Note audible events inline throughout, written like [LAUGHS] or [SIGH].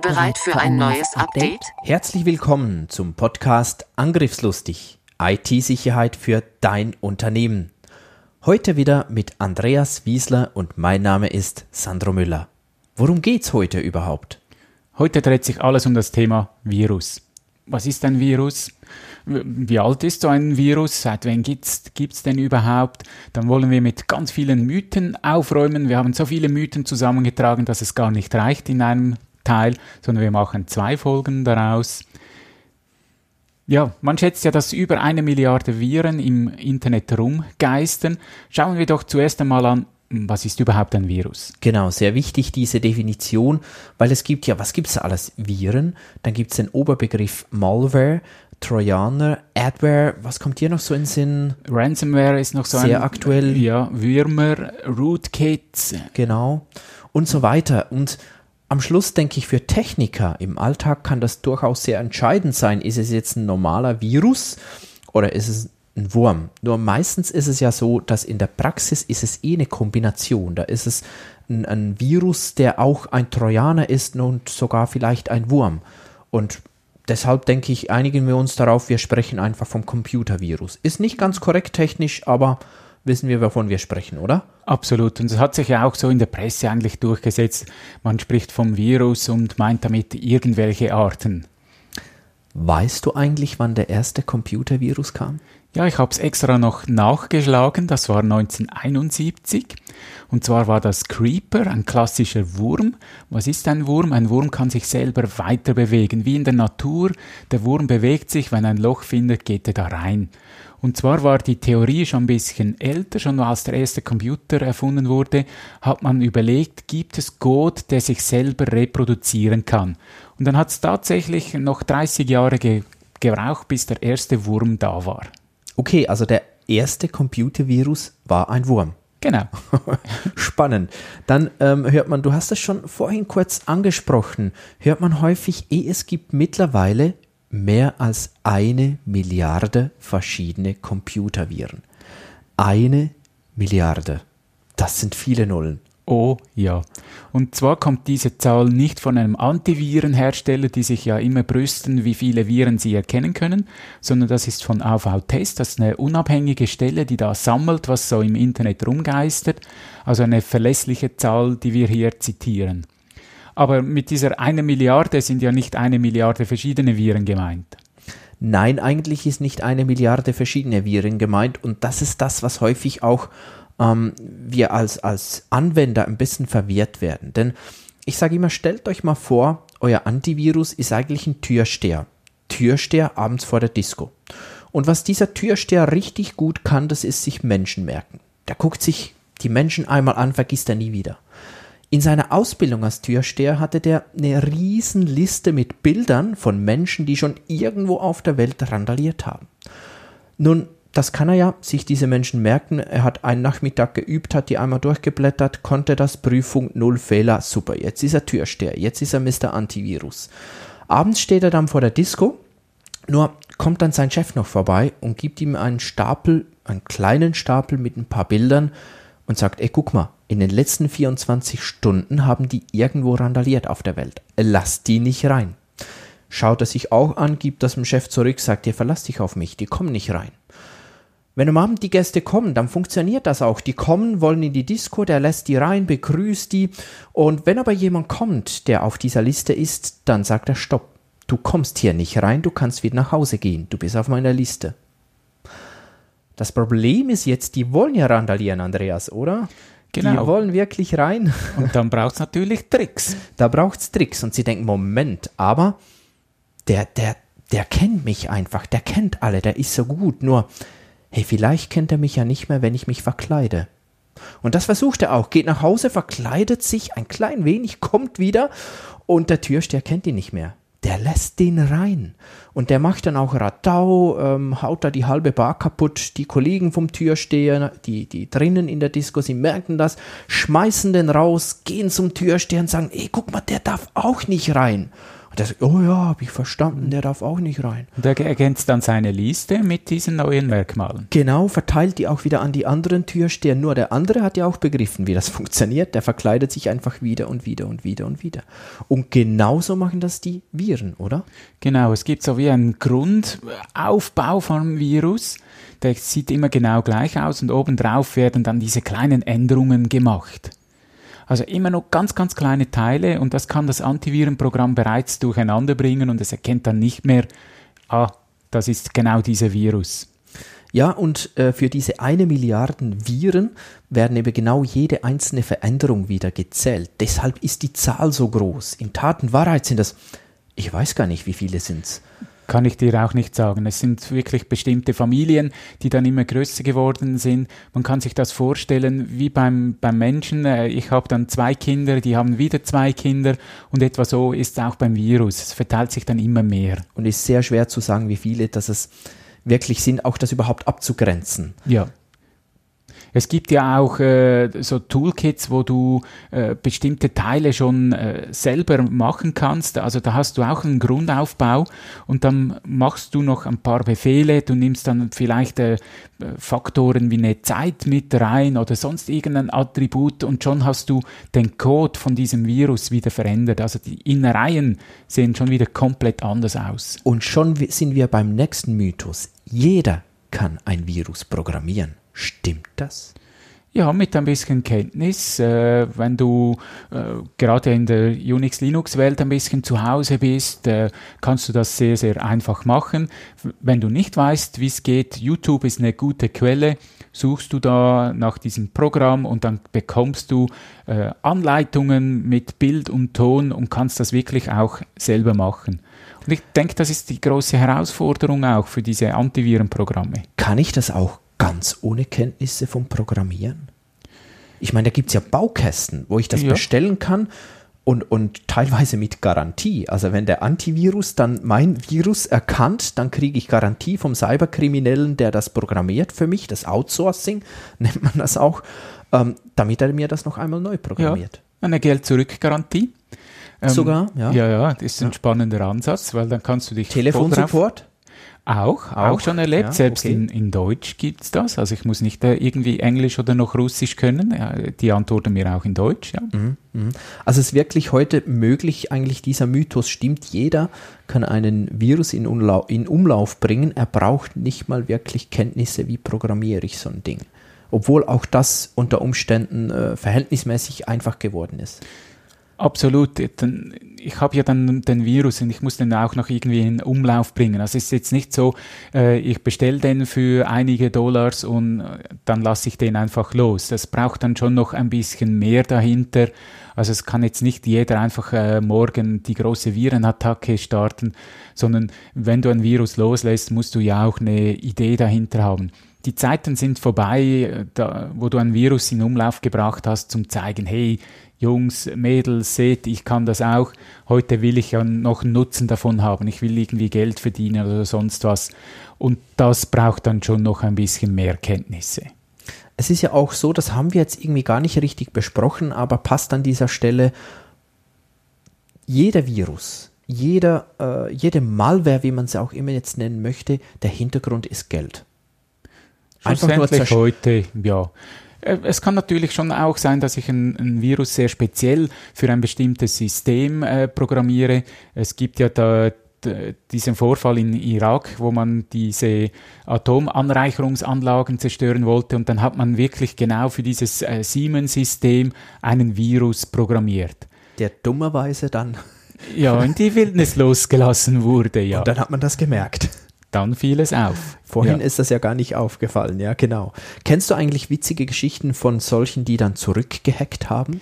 Bereit für ein neues Update? Herzlich willkommen zum Podcast Angriffslustig. IT-Sicherheit für dein Unternehmen. Heute wieder mit Andreas Wiesler und mein Name ist Sandro Müller. Worum geht's heute überhaupt? Heute dreht sich alles um das Thema Virus. Was ist ein Virus? Wie alt ist so ein Virus? Seit wann gibt's gibt's denn überhaupt? Dann wollen wir mit ganz vielen Mythen aufräumen. Wir haben so viele Mythen zusammengetragen, dass es gar nicht reicht in einem Teil, sondern wir machen zwei Folgen daraus. Ja, man schätzt ja, dass über eine Milliarde Viren im Internet rumgeistern. Schauen wir doch zuerst einmal an, was ist überhaupt ein Virus? Genau, sehr wichtig diese Definition, weil es gibt ja, was gibt es alles? Viren, dann gibt es den Oberbegriff Malware, Trojaner, Adware, was kommt hier noch so in Sinn? Ransomware ist noch so sehr ein, aktuell. Ja, Würmer, Rootkits. Genau. Und so weiter. Und am Schluss denke ich, für Techniker im Alltag kann das durchaus sehr entscheidend sein. Ist es jetzt ein normaler Virus oder ist es ein Wurm? Nur meistens ist es ja so, dass in der Praxis ist es eh eine Kombination. Da ist es ein, ein Virus, der auch ein Trojaner ist und sogar vielleicht ein Wurm. Und deshalb denke ich, einigen wir uns darauf, wir sprechen einfach vom Computervirus. Ist nicht ganz korrekt technisch, aber wissen wir, wovon wir sprechen, oder? Absolut. Und es hat sich ja auch so in der Presse eigentlich durchgesetzt. Man spricht vom Virus und meint damit irgendwelche Arten. Weißt du eigentlich, wann der erste Computervirus kam? Ja, ich habe es extra noch nachgeschlagen. Das war 1971. Und zwar war das Creeper, ein klassischer Wurm. Was ist ein Wurm? Ein Wurm kann sich selber weiter bewegen, wie in der Natur. Der Wurm bewegt sich, wenn er ein Loch findet, geht er da rein. Und zwar war die Theorie schon ein bisschen älter, schon als der erste Computer erfunden wurde, hat man überlegt, gibt es Code, der sich selber reproduzieren kann. Und dann hat es tatsächlich noch 30 Jahre ge gebraucht, bis der erste Wurm da war. Okay, also der erste Computervirus war ein Wurm. Genau. [LAUGHS] Spannend. Dann ähm, hört man, du hast es schon vorhin kurz angesprochen, hört man häufig, eh, es gibt mittlerweile mehr als eine Milliarde verschiedene Computerviren. Eine Milliarde. Das sind viele Nullen. Oh ja. Und zwar kommt diese Zahl nicht von einem Antivirenhersteller, die sich ja immer brüsten, wie viele Viren sie erkennen können, sondern das ist von AV-Test, das ist eine unabhängige Stelle, die da sammelt, was so im Internet rumgeistert. Also eine verlässliche Zahl, die wir hier zitieren. Aber mit dieser eine Milliarde sind ja nicht eine Milliarde verschiedene Viren gemeint. Nein, eigentlich ist nicht eine Milliarde verschiedene Viren gemeint und das ist das, was häufig auch ähm, wir als, als Anwender ein bisschen verwirrt werden. Denn ich sage immer, stellt euch mal vor, euer Antivirus ist eigentlich ein Türsteher. Türsteher abends vor der Disco. Und was dieser Türsteher richtig gut kann, das ist sich Menschen merken. Der guckt sich die Menschen einmal an, vergisst er nie wieder. In seiner Ausbildung als Türsteher hatte der eine riesen Liste mit Bildern von Menschen, die schon irgendwo auf der Welt randaliert haben. Nun, das kann er ja, sich diese Menschen merken. Er hat einen Nachmittag geübt, hat die einmal durchgeblättert, konnte das, Prüfung, null Fehler, super. Jetzt ist er Türsteher, jetzt ist er Mr. Antivirus. Abends steht er dann vor der Disco, nur kommt dann sein Chef noch vorbei und gibt ihm einen Stapel, einen kleinen Stapel mit ein paar Bildern und sagt, ey, guck mal, in den letzten 24 Stunden haben die irgendwo randaliert auf der Welt. Lass die nicht rein. Schaut er sich auch an, gibt das dem Chef zurück, sagt, ihr verlasst dich auf mich, die kommen nicht rein. Wenn am Abend die Gäste kommen, dann funktioniert das auch. Die kommen, wollen in die Disco, der lässt die rein, begrüßt die. Und wenn aber jemand kommt, der auf dieser Liste ist, dann sagt er Stopp. Du kommst hier nicht rein, du kannst wieder nach Hause gehen. Du bist auf meiner Liste. Das Problem ist jetzt, die wollen ja randalieren, Andreas, oder? Genau. Die wollen wirklich rein. [LAUGHS] Und dann braucht es natürlich Tricks. Da braucht es Tricks. Und sie denken, Moment, aber der, der, der kennt mich einfach, der kennt alle, der ist so gut. Nur hey, vielleicht kennt er mich ja nicht mehr, wenn ich mich verkleide. Und das versucht er auch, geht nach Hause, verkleidet sich ein klein wenig, kommt wieder und der Türsteher kennt ihn nicht mehr. Der lässt den rein. Und der macht dann auch Radau, ähm, haut da die halbe Bar kaputt. Die Kollegen vom Türsteher, die, die drinnen in der Disco, sie merken das, schmeißen den raus, gehen zum Türsteher und sagen, ey, guck mal, der darf auch nicht rein. Und der sagt, oh ja, habe ich verstanden, der darf auch nicht rein. Und er ergänzt dann seine Liste mit diesen neuen Merkmalen. Genau, verteilt die auch wieder an die anderen Türsteher. Nur der andere hat ja auch begriffen, wie das [LAUGHS] funktioniert. Der verkleidet sich einfach wieder und wieder und wieder und wieder. Und genauso machen das die Viren, oder? Genau, es gibt so wie einen Grundaufbau vom Virus. Der sieht immer genau gleich aus und obendrauf werden dann diese kleinen Änderungen gemacht. Also immer noch ganz, ganz kleine Teile und das kann das Antivirenprogramm bereits durcheinander bringen und es erkennt dann nicht mehr, ah, das ist genau dieser Virus. Ja, und äh, für diese eine Milliarden Viren werden eben genau jede einzelne Veränderung wieder gezählt. Deshalb ist die Zahl so groß. In Tat und Wahrheit sind das, ich weiß gar nicht, wie viele sind es kann ich dir auch nicht sagen. Es sind wirklich bestimmte Familien, die dann immer größer geworden sind. Man kann sich das vorstellen wie beim, beim Menschen. Äh, ich habe dann zwei Kinder, die haben wieder zwei Kinder und etwa so ist es auch beim Virus. Es verteilt sich dann immer mehr. Und es ist sehr schwer zu sagen, wie viele, dass es wirklich sind, auch das überhaupt abzugrenzen. Ja. Es gibt ja auch äh, so Toolkits, wo du äh, bestimmte Teile schon äh, selber machen kannst. Also da hast du auch einen Grundaufbau und dann machst du noch ein paar Befehle. Du nimmst dann vielleicht äh, Faktoren wie eine Zeit mit rein oder sonst irgendein Attribut und schon hast du den Code von diesem Virus wieder verändert. Also die Innereien sehen schon wieder komplett anders aus. Und schon sind wir beim nächsten Mythos. Jeder kann ein Virus programmieren. Stimmt das? Ja, mit ein bisschen Kenntnis. Äh, wenn du äh, gerade in der Unix-Linux-Welt ein bisschen zu Hause bist, äh, kannst du das sehr, sehr einfach machen. Wenn du nicht weißt, wie es geht, YouTube ist eine gute Quelle. Suchst du da nach diesem Programm und dann bekommst du äh, Anleitungen mit Bild und Ton und kannst das wirklich auch selber machen. Und ich denke, das ist die große Herausforderung auch für diese Antivirenprogramme. Kann ich das auch ganz ohne Kenntnisse vom Programmieren? Ich meine, da gibt es ja Baukästen, wo ich das ja. bestellen kann und, und teilweise mit Garantie. Also wenn der Antivirus dann mein Virus erkannt, dann kriege ich Garantie vom Cyberkriminellen, der das programmiert für mich, das Outsourcing [LAUGHS] nennt man das auch, ähm, damit er mir das noch einmal neu programmiert. Ja, eine Geld-Zurück-Garantie. Ähm, Sogar, ja. Ja, ja, das ist ein spannender Ansatz, weil dann kannst du dich. Telefonsupport? Auch, auch, auch, schon erlebt. Ja, Selbst okay. in, in Deutsch gibt es das. Also ich muss nicht äh, irgendwie Englisch oder noch Russisch können. Die antworten mir auch in Deutsch. Ja. Mhm, mhm. Also es ist wirklich heute möglich, eigentlich dieser Mythos stimmt. Jeder kann einen Virus in, Umlauf, in Umlauf bringen. Er braucht nicht mal wirklich Kenntnisse, wie programmiere ich so ein Ding. Obwohl auch das unter Umständen äh, verhältnismäßig einfach geworden ist. Absolut. Ich habe ja dann den Virus und ich muss den auch noch irgendwie in Umlauf bringen. Also es ist jetzt nicht so, äh, ich bestelle den für einige Dollars und äh, dann lasse ich den einfach los. Das braucht dann schon noch ein bisschen mehr dahinter. Also es kann jetzt nicht jeder einfach äh, morgen die große Virenattacke starten, sondern wenn du ein Virus loslässt, musst du ja auch eine Idee dahinter haben die Zeiten sind vorbei, da, wo du ein Virus in Umlauf gebracht hast, zum zeigen, hey, Jungs, Mädels, seht, ich kann das auch. Heute will ich ja noch einen Nutzen davon haben. Ich will irgendwie Geld verdienen oder sonst was. Und das braucht dann schon noch ein bisschen mehr Kenntnisse. Es ist ja auch so, das haben wir jetzt irgendwie gar nicht richtig besprochen, aber passt an dieser Stelle, jeder Virus, jeder, äh, jede Malware, wie man es auch immer jetzt nennen möchte, der Hintergrund ist Geld. Einfach nur heute, ja. Äh, es kann natürlich schon auch sein, dass ich ein, ein Virus sehr speziell für ein bestimmtes System äh, programmiere. Es gibt ja da diesen Vorfall in Irak, wo man diese Atomanreicherungsanlagen zerstören wollte und dann hat man wirklich genau für dieses äh, Siemens-System einen Virus programmiert. Der dummerweise dann ja in die Wildnis [LAUGHS] losgelassen wurde, ja. Und dann hat man das gemerkt dann fiel es auf. Vorhin ja. ist das ja gar nicht aufgefallen, ja, genau. Kennst du eigentlich witzige Geschichten von solchen, die dann zurückgehackt haben?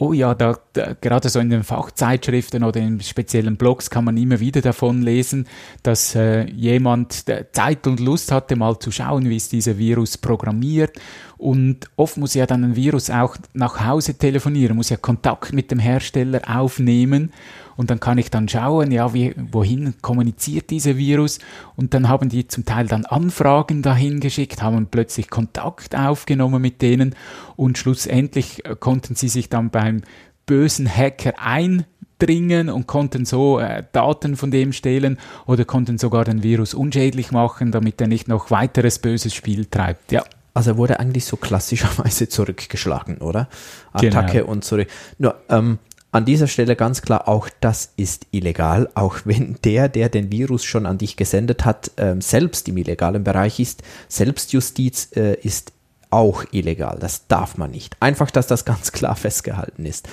oh ja, da, da, gerade so in den Fachzeitschriften oder in speziellen Blogs kann man immer wieder davon lesen, dass äh, jemand Zeit und Lust hatte, mal zu schauen, wie ist dieser Virus programmiert. Und oft muss ja dann ein Virus auch nach Hause telefonieren, muss ja Kontakt mit dem Hersteller aufnehmen und dann kann ich dann schauen, ja, wie, wohin kommuniziert dieser Virus und dann haben die zum Teil dann Anfragen dahin geschickt, haben plötzlich Kontakt aufgenommen mit denen und schlussendlich äh, konnten sie sich dann beim bösen Hacker eindringen und konnten so äh, Daten von dem stehlen oder konnten sogar den Virus unschädlich machen, damit er nicht noch weiteres böses Spiel treibt. Ja. Also er wurde eigentlich so klassischerweise [LAUGHS] zurückgeschlagen, oder? Attacke genau. und zurück. Nur, ähm, an dieser Stelle ganz klar, auch das ist illegal, auch wenn der, der den Virus schon an dich gesendet hat, ähm, selbst im illegalen Bereich ist. Selbstjustiz äh, ist auch illegal. Das darf man nicht. Einfach, dass das ganz klar festgehalten ist.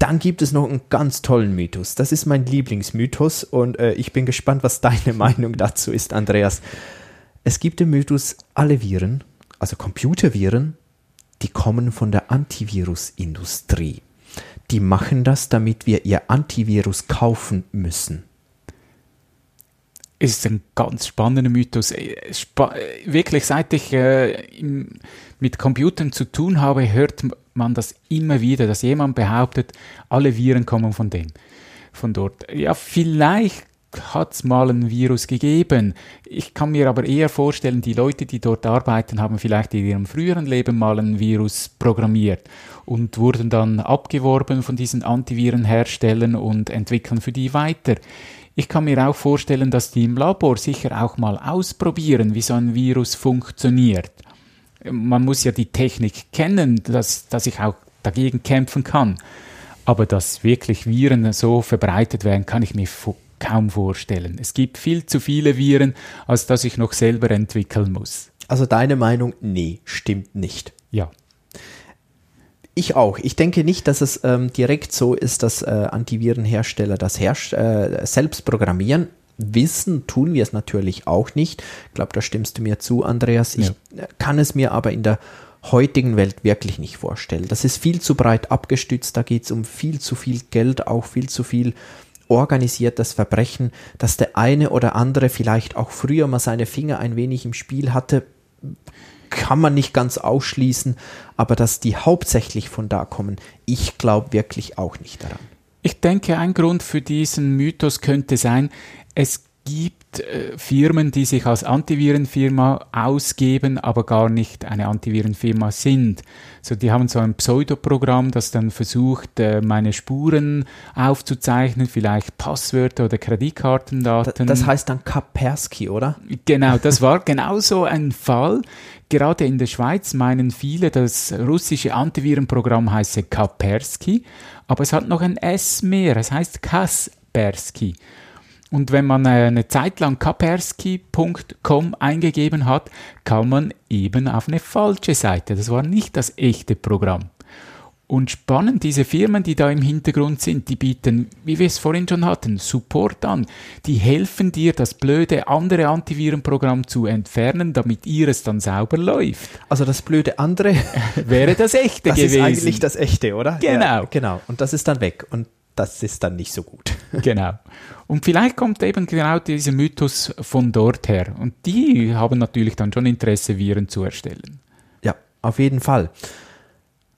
Dann gibt es noch einen ganz tollen Mythos. Das ist mein Lieblingsmythos und äh, ich bin gespannt, was deine [LAUGHS] Meinung dazu ist, Andreas. Es gibt den Mythos, alle Viren, also Computerviren, die kommen von der Antivirusindustrie die machen das, damit wir ihr Antivirus kaufen müssen. Ist ein ganz spannender Mythos. Äh, spa wirklich, seit ich äh, im, mit Computern zu tun habe, hört man das immer wieder, dass jemand behauptet, alle Viren kommen von dem, von dort. Ja, vielleicht hat es mal ein Virus gegeben. Ich kann mir aber eher vorstellen, die Leute, die dort arbeiten, haben vielleicht in ihrem früheren Leben mal ein Virus programmiert und wurden dann abgeworben von diesen Antivirenherstellern und entwickeln für die weiter. Ich kann mir auch vorstellen, dass die im Labor sicher auch mal ausprobieren, wie so ein Virus funktioniert. Man muss ja die Technik kennen, dass, dass ich auch dagegen kämpfen kann. Aber dass wirklich Viren so verbreitet werden, kann ich mir kaum vorstellen. Es gibt viel zu viele Viren, als dass ich noch selber entwickeln muss. Also deine Meinung, nee, stimmt nicht. Ja. Ich auch. Ich denke nicht, dass es ähm, direkt so ist, dass äh, Antivirenhersteller das herrscht, äh, selbst programmieren. Wissen tun wir es natürlich auch nicht. Ich glaube, da stimmst du mir zu, Andreas. Ich ja. kann es mir aber in der heutigen Welt wirklich nicht vorstellen. Das ist viel zu breit abgestützt, da geht es um viel zu viel Geld, auch viel zu viel organisiertes Verbrechen, dass der eine oder andere vielleicht auch früher mal seine Finger ein wenig im Spiel hatte, kann man nicht ganz ausschließen, aber dass die hauptsächlich von da kommen, ich glaube wirklich auch nicht daran. Ich denke, ein Grund für diesen Mythos könnte sein, es gibt äh, Firmen, die sich als Antivirenfirma ausgeben, aber gar nicht eine Antivirenfirma sind. So, die haben so ein Pseudoprogramm, das dann versucht, äh, meine Spuren aufzuzeichnen, vielleicht Passwörter oder Kreditkartendaten. Das heißt dann Kaspersky, oder? Genau, das war genau so ein Fall. Gerade in der Schweiz meinen viele, das russische Antivirenprogramm heiße Kaspersky, aber es hat noch ein S mehr, es heißt Kaspersky. Und wenn man eine Zeit lang kapersky.com eingegeben hat, kam man eben auf eine falsche Seite. Das war nicht das echte Programm. Und spannend, diese Firmen, die da im Hintergrund sind, die bieten, wie wir es vorhin schon hatten, Support an. Die helfen dir, das blöde andere Antivirenprogramm zu entfernen, damit ihres dann sauber läuft. Also das blöde andere [LAUGHS] wäre das echte das gewesen. Das ist eigentlich das echte, oder? Genau. Ja, genau. Und das ist dann weg. Und das ist dann nicht so gut. [LAUGHS] genau. Und vielleicht kommt eben genau dieser Mythos von dort her. Und die haben natürlich dann schon Interesse, Viren zu erstellen. Ja, auf jeden Fall.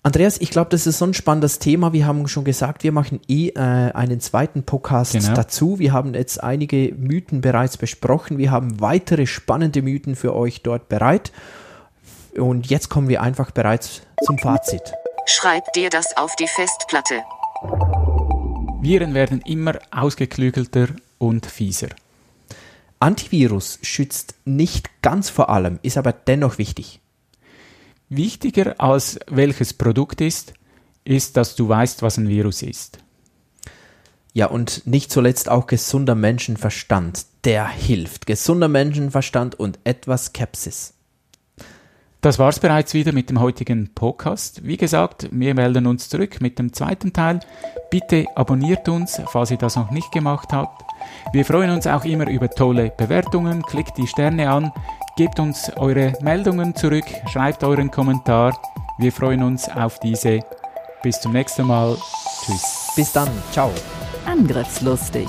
Andreas, ich glaube, das ist so ein spannendes Thema. Wir haben schon gesagt, wir machen eh äh, einen zweiten Podcast genau. dazu. Wir haben jetzt einige Mythen bereits besprochen. Wir haben weitere spannende Mythen für euch dort bereit. Und jetzt kommen wir einfach bereits zum Fazit. Schreib dir das auf die Festplatte. Viren werden immer ausgeklügelter und fieser. Antivirus schützt nicht ganz vor allem, ist aber dennoch wichtig. Wichtiger als welches Produkt ist, ist, dass du weißt, was ein Virus ist. Ja, und nicht zuletzt auch gesunder Menschenverstand, der hilft. Gesunder Menschenverstand und etwas Skepsis. Das war's bereits wieder mit dem heutigen Podcast. Wie gesagt, wir melden uns zurück mit dem zweiten Teil. Bitte abonniert uns, falls ihr das noch nicht gemacht habt. Wir freuen uns auch immer über tolle Bewertungen. Klickt die Sterne an, gebt uns eure Meldungen zurück, schreibt euren Kommentar. Wir freuen uns auf diese Bis zum nächsten Mal. Tschüss. Bis dann. Ciao. Angriffslustig.